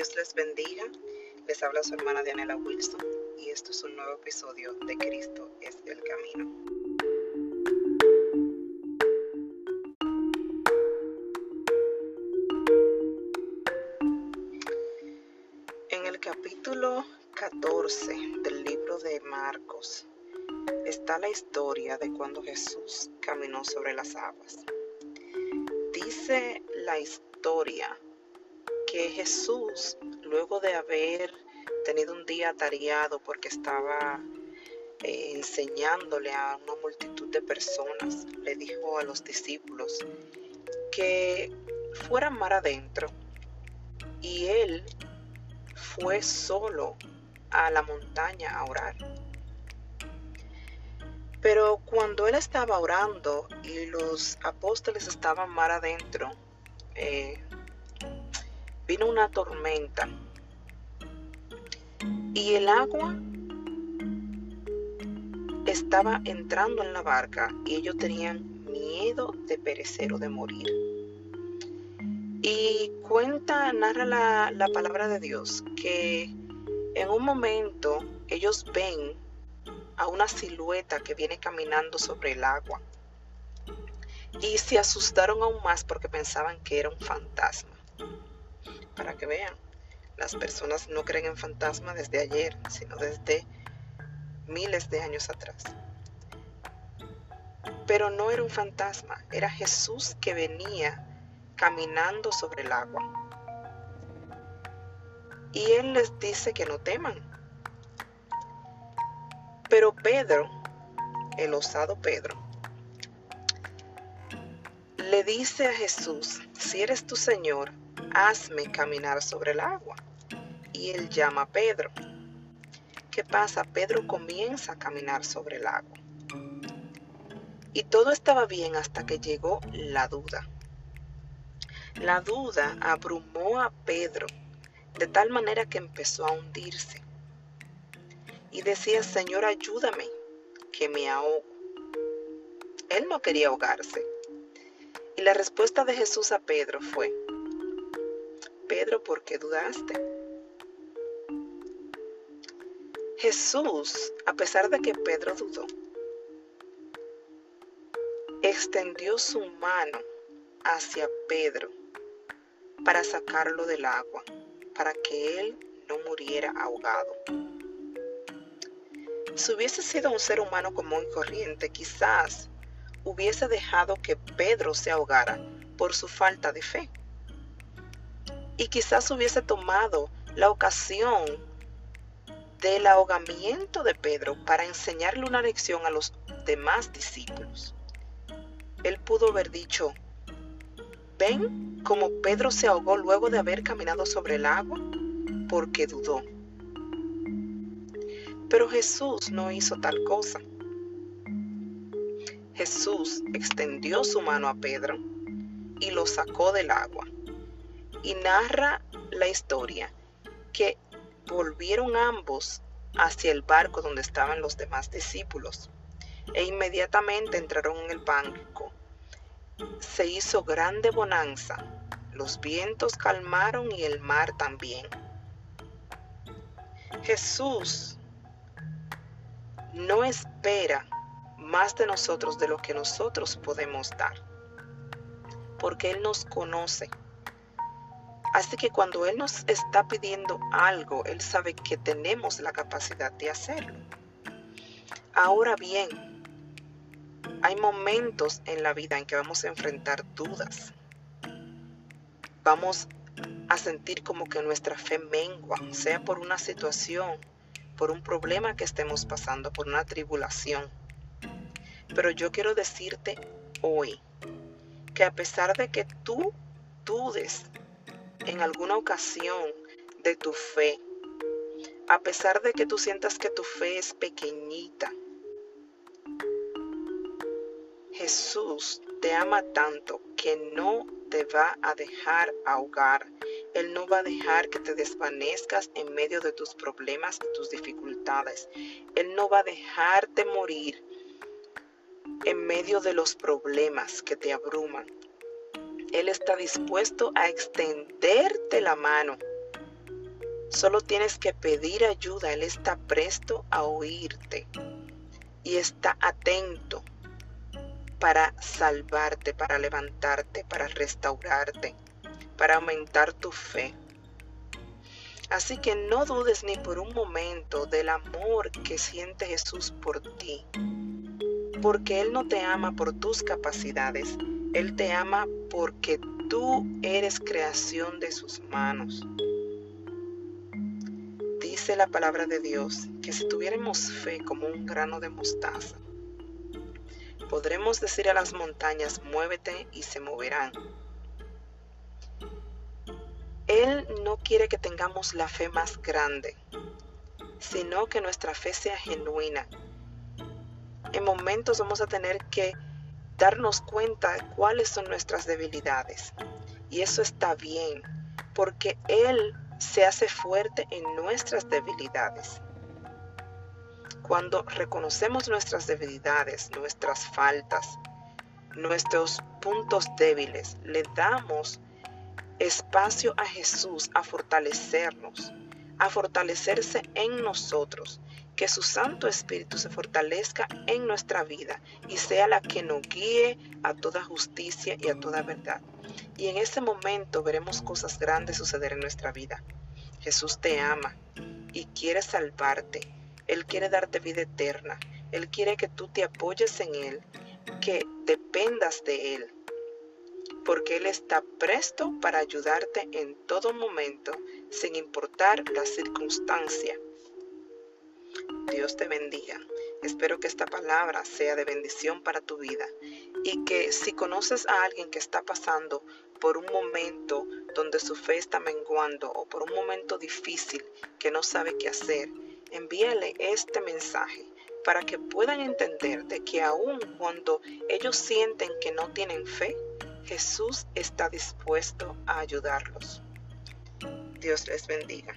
Dios les bendiga. Les habla su hermana Dianela Wilson y esto es un nuevo episodio de Cristo es el Camino. En el capítulo 14 del libro de Marcos está la historia de cuando Jesús caminó sobre las aguas. Dice la historia que Jesús, luego de haber tenido un día atareado porque estaba eh, enseñándole a una multitud de personas, le dijo a los discípulos que fueran mar adentro y él fue solo a la montaña a orar. Pero cuando él estaba orando y los apóstoles estaban mar adentro, eh, vino una tormenta y el agua estaba entrando en la barca y ellos tenían miedo de perecer o de morir. Y cuenta, narra la, la palabra de Dios que en un momento ellos ven a una silueta que viene caminando sobre el agua y se asustaron aún más porque pensaban que era un fantasma para que vean. Las personas no creen en fantasmas desde ayer, sino desde miles de años atrás. Pero no era un fantasma, era Jesús que venía caminando sobre el agua. Y Él les dice que no teman. Pero Pedro, el osado Pedro, le dice a Jesús, si eres tu Señor, hazme caminar sobre el agua. Y él llama a Pedro. ¿Qué pasa? Pedro comienza a caminar sobre el agua. Y todo estaba bien hasta que llegó la duda. La duda abrumó a Pedro de tal manera que empezó a hundirse. Y decía, Señor, ayúdame, que me ahogo. Él no quería ahogarse. Y la respuesta de Jesús a Pedro fue, Pedro, ¿por qué dudaste? Jesús, a pesar de que Pedro dudó, extendió su mano hacia Pedro para sacarlo del agua, para que él no muriera ahogado. Si hubiese sido un ser humano común y corriente, quizás hubiese dejado que Pedro se ahogara por su falta de fe y quizás hubiese tomado la ocasión del ahogamiento de Pedro para enseñarle una lección a los demás discípulos. Él pudo haber dicho, ven como Pedro se ahogó luego de haber caminado sobre el agua porque dudó. Pero Jesús no hizo tal cosa. Jesús extendió su mano a Pedro y lo sacó del agua y narra la historia que volvieron ambos hacia el barco donde estaban los demás discípulos e inmediatamente entraron en el banco. Se hizo grande bonanza, los vientos calmaron y el mar también. Jesús no espera más de nosotros de lo que nosotros podemos dar, porque Él nos conoce Así que cuando Él nos está pidiendo algo, Él sabe que tenemos la capacidad de hacerlo. Ahora bien, hay momentos en la vida en que vamos a enfrentar dudas. Vamos a sentir como que nuestra fe mengua, sea por una situación, por un problema que estemos pasando, por una tribulación. Pero yo quiero decirte hoy que a pesar de que tú dudes en alguna ocasión de tu fe, a pesar de que tú sientas que tu fe es pequeñita, Jesús te ama tanto que no te va a dejar ahogar. Él no va a dejar que te desvanezcas en medio de tus problemas y tus dificultades. Él no va a dejarte morir en medio de los problemas que te abruman. Él está dispuesto a extenderte la mano Solo tienes que pedir ayuda. Él está presto a oírte y está atento para salvarte, para levantarte, para restaurarte, para aumentar tu fe. Así que no dudes ni por un momento del amor que siente Jesús por ti, porque Él no te ama por tus capacidades, Él te ama porque tú eres creación de sus manos. Dice la palabra de Dios que si tuviéramos fe como un grano de mostaza, podremos decir a las montañas, muévete y se moverán. Él no quiere que tengamos la fe más grande, sino que nuestra fe sea genuina. En momentos vamos a tener que darnos cuenta de cuáles son nuestras debilidades. Y eso está bien, porque Él se hace fuerte en nuestras debilidades. Cuando reconocemos nuestras debilidades, nuestras faltas, nuestros puntos débiles, le damos espacio a Jesús a fortalecernos, a fortalecerse en nosotros, que su Santo Espíritu se fortalezca en nuestra vida y sea la que nos guíe a toda justicia y a toda verdad. Y en ese momento veremos cosas grandes suceder en nuestra vida. Jesús te ama y quiere salvarte. Él quiere darte vida eterna. Él quiere que tú te apoyes en Él, que dependas de Él porque Él está presto para ayudarte en todo momento, sin importar la circunstancia. Dios te bendiga. Espero que esta palabra sea de bendición para tu vida y que si conoces a alguien que está pasando por un momento donde su fe está menguando o por un momento difícil que no sabe qué hacer, envíale este mensaje para que puedan entender de que aun cuando ellos sienten que no tienen fe, Jesús está dispuesto a ayudarlos. Dios les bendiga.